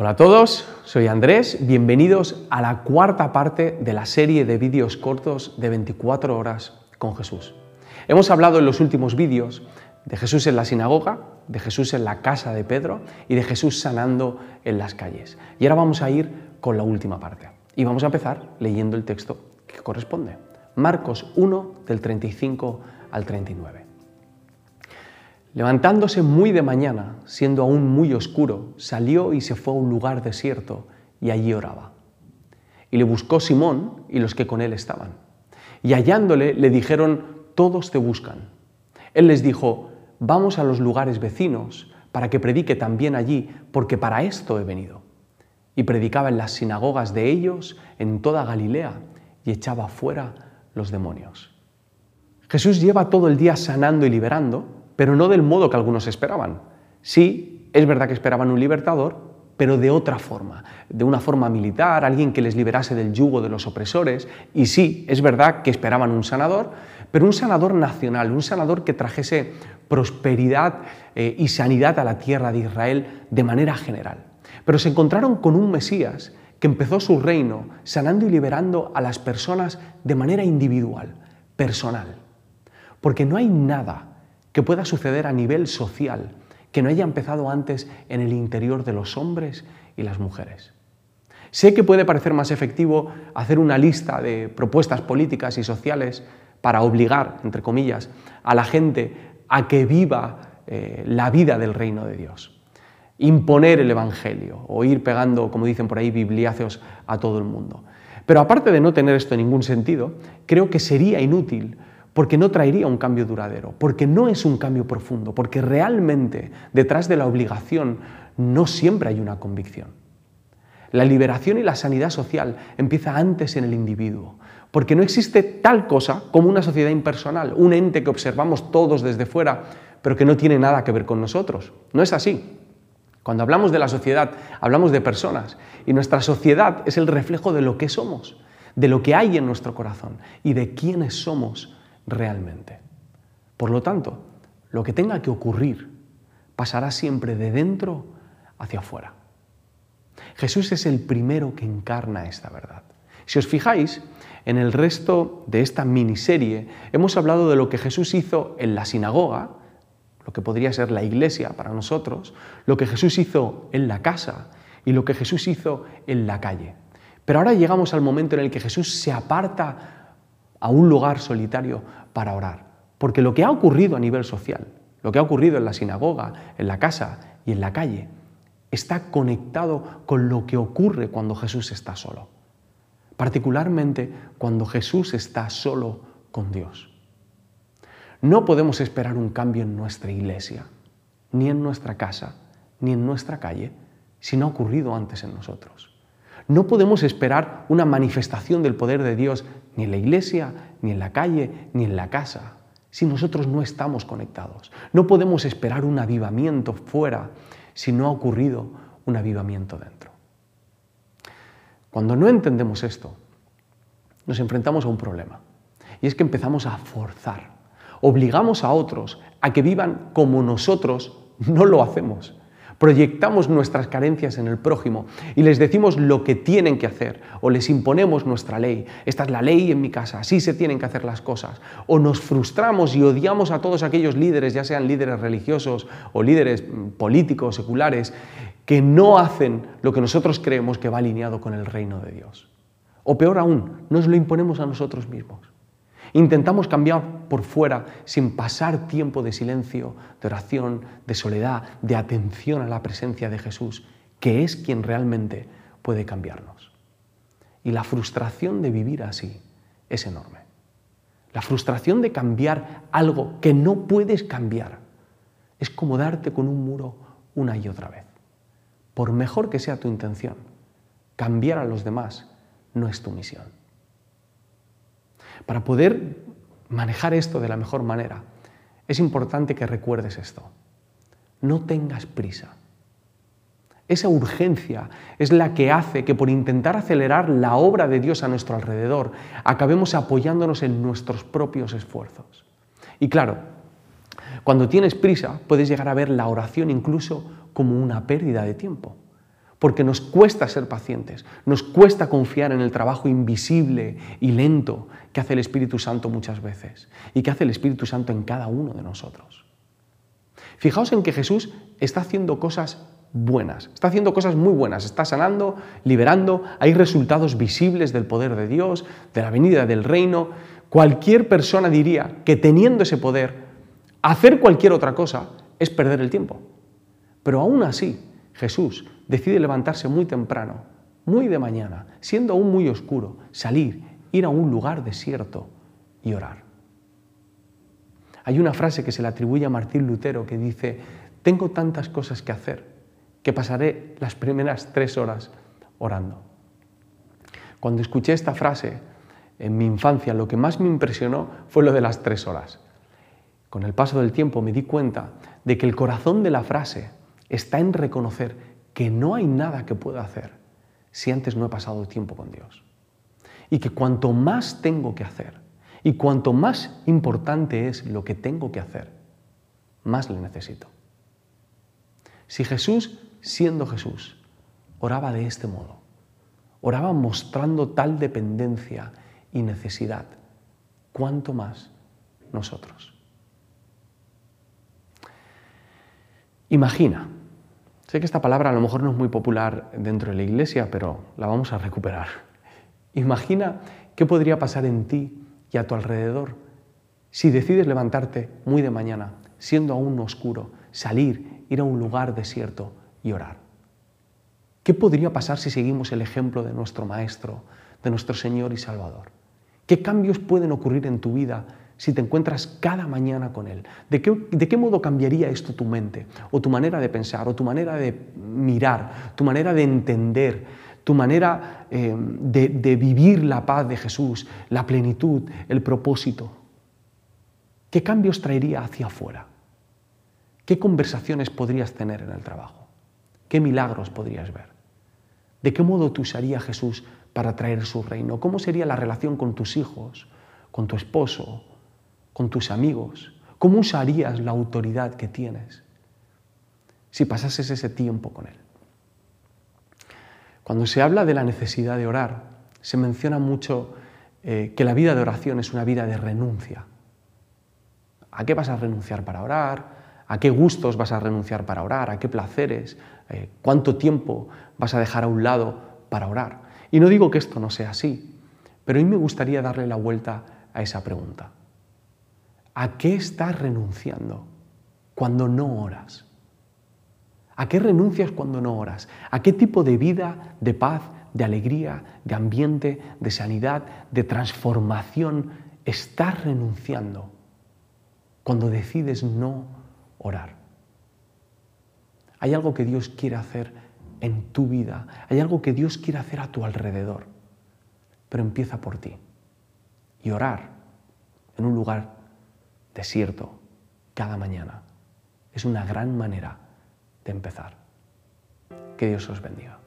Hola a todos, soy Andrés, bienvenidos a la cuarta parte de la serie de vídeos cortos de 24 horas con Jesús. Hemos hablado en los últimos vídeos de Jesús en la sinagoga, de Jesús en la casa de Pedro y de Jesús sanando en las calles. Y ahora vamos a ir con la última parte. Y vamos a empezar leyendo el texto que corresponde. Marcos 1 del 35 al 39. Levantándose muy de mañana, siendo aún muy oscuro, salió y se fue a un lugar desierto y allí oraba. Y le buscó Simón y los que con él estaban. Y hallándole le dijeron, todos te buscan. Él les dijo, vamos a los lugares vecinos para que predique también allí, porque para esto he venido. Y predicaba en las sinagogas de ellos en toda Galilea y echaba fuera los demonios. Jesús lleva todo el día sanando y liberando, pero no del modo que algunos esperaban. Sí, es verdad que esperaban un libertador, pero de otra forma, de una forma militar, alguien que les liberase del yugo de los opresores. Y sí, es verdad que esperaban un sanador, pero un sanador nacional, un sanador que trajese prosperidad eh, y sanidad a la tierra de Israel de manera general. Pero se encontraron con un Mesías que empezó su reino sanando y liberando a las personas de manera individual, personal. Porque no hay nada que pueda suceder a nivel social que no haya empezado antes en el interior de los hombres y las mujeres. Sé que puede parecer más efectivo hacer una lista de propuestas políticas y sociales para obligar, entre comillas, a la gente a que viva eh, la vida del reino de Dios. Imponer el Evangelio o ir pegando, como dicen por ahí, bibliáceos a todo el mundo. Pero aparte de no tener esto ningún sentido, creo que sería inútil porque no traería un cambio duradero, porque no es un cambio profundo, porque realmente detrás de la obligación no siempre hay una convicción. La liberación y la sanidad social empieza antes en el individuo, porque no existe tal cosa como una sociedad impersonal, un ente que observamos todos desde fuera, pero que no tiene nada que ver con nosotros. No es así. Cuando hablamos de la sociedad, hablamos de personas, y nuestra sociedad es el reflejo de lo que somos, de lo que hay en nuestro corazón y de quiénes somos realmente. Por lo tanto, lo que tenga que ocurrir pasará siempre de dentro hacia afuera. Jesús es el primero que encarna esta verdad. Si os fijáis, en el resto de esta miniserie hemos hablado de lo que Jesús hizo en la sinagoga, lo que podría ser la iglesia para nosotros, lo que Jesús hizo en la casa y lo que Jesús hizo en la calle. Pero ahora llegamos al momento en el que Jesús se aparta a un lugar solitario para orar. Porque lo que ha ocurrido a nivel social, lo que ha ocurrido en la sinagoga, en la casa y en la calle, está conectado con lo que ocurre cuando Jesús está solo. Particularmente cuando Jesús está solo con Dios. No podemos esperar un cambio en nuestra iglesia, ni en nuestra casa, ni en nuestra calle, si no ha ocurrido antes en nosotros. No podemos esperar una manifestación del poder de Dios ni en la iglesia, ni en la calle, ni en la casa, si nosotros no estamos conectados. No podemos esperar un avivamiento fuera si no ha ocurrido un avivamiento dentro. Cuando no entendemos esto, nos enfrentamos a un problema. Y es que empezamos a forzar. Obligamos a otros a que vivan como nosotros no lo hacemos proyectamos nuestras carencias en el prójimo y les decimos lo que tienen que hacer o les imponemos nuestra ley. Esta es la ley en mi casa, así se tienen que hacer las cosas. O nos frustramos y odiamos a todos aquellos líderes, ya sean líderes religiosos o líderes políticos, seculares, que no hacen lo que nosotros creemos que va alineado con el reino de Dios. O peor aún, nos lo imponemos a nosotros mismos. Intentamos cambiar por fuera sin pasar tiempo de silencio, de oración, de soledad, de atención a la presencia de Jesús, que es quien realmente puede cambiarnos. Y la frustración de vivir así es enorme. La frustración de cambiar algo que no puedes cambiar es como darte con un muro una y otra vez. Por mejor que sea tu intención, cambiar a los demás no es tu misión. Para poder manejar esto de la mejor manera, es importante que recuerdes esto. No tengas prisa. Esa urgencia es la que hace que por intentar acelerar la obra de Dios a nuestro alrededor, acabemos apoyándonos en nuestros propios esfuerzos. Y claro, cuando tienes prisa, puedes llegar a ver la oración incluso como una pérdida de tiempo, porque nos cuesta ser pacientes, nos cuesta confiar en el trabajo invisible y lento que hace el Espíritu Santo muchas veces y que hace el Espíritu Santo en cada uno de nosotros. Fijaos en que Jesús está haciendo cosas buenas, está haciendo cosas muy buenas, está sanando, liberando, hay resultados visibles del poder de Dios, de la venida del reino. Cualquier persona diría que teniendo ese poder, hacer cualquier otra cosa es perder el tiempo. Pero aún así, Jesús decide levantarse muy temprano, muy de mañana, siendo aún muy oscuro, salir, ir a un lugar desierto y orar. Hay una frase que se le atribuye a Martín Lutero que dice, tengo tantas cosas que hacer que pasaré las primeras tres horas orando. Cuando escuché esta frase en mi infancia, lo que más me impresionó fue lo de las tres horas. Con el paso del tiempo me di cuenta de que el corazón de la frase está en reconocer que no hay nada que pueda hacer si antes no he pasado tiempo con Dios. Y que cuanto más tengo que hacer y cuanto más importante es lo que tengo que hacer, más le necesito. Si Jesús, siendo Jesús, oraba de este modo, oraba mostrando tal dependencia y necesidad, cuánto más nosotros. Imagina Sé que esta palabra a lo mejor no es muy popular dentro de la iglesia, pero la vamos a recuperar. Imagina qué podría pasar en ti y a tu alrededor si decides levantarte muy de mañana, siendo aún oscuro, salir, ir a un lugar desierto y orar. ¿Qué podría pasar si seguimos el ejemplo de nuestro Maestro, de nuestro Señor y Salvador? ¿Qué cambios pueden ocurrir en tu vida si te encuentras cada mañana con Él? ¿De qué, modo cambiaría esto tu mente, o tu manera de pensar, o tu manera de mirar, tu manera de entender, tu manera eh, de, de vivir la paz de Jesús, la plenitud, el propósito? ¿Qué cambios traería hacia afuera? ¿Qué conversaciones podrías tener en el trabajo? ¿Qué milagros podrías ver? ¿De qué modo tú usaría Jesús para traer su reino? ¿Cómo sería la relación con tus hijos, con tu esposo, con tus amigos? ¿Cómo usarías la autoridad que tienes si pasases ese tiempo con Él? Cuando se habla de la necesidad de orar, se menciona mucho eh, que la vida de oración es una vida de renuncia. ¿A qué vas a renunciar para orar? ¿A qué gustos vas a renunciar para orar? ¿A qué placeres? Eh, ¿Cuánto tiempo vas a dejar a un lado para orar? Y no digo que esto no sea así, pero mí me gustaría darle la vuelta a esa pregunta. ¿A qué estás renunciando cuando no oras? ¿A qué renuncias cuando no oras? ¿A qué tipo de vida, de paz, de alegría, de ambiente, de sanidad, de transformación estás renunciando cuando decides no orar? Hay algo que Dios quiere hacer en tu vida, hay algo que Dios quiere hacer a tu alrededor, pero empieza por ti. Y orar en un lugar desierto cada mañana. Es una gran manera de empezar. Que Dios os bendiga.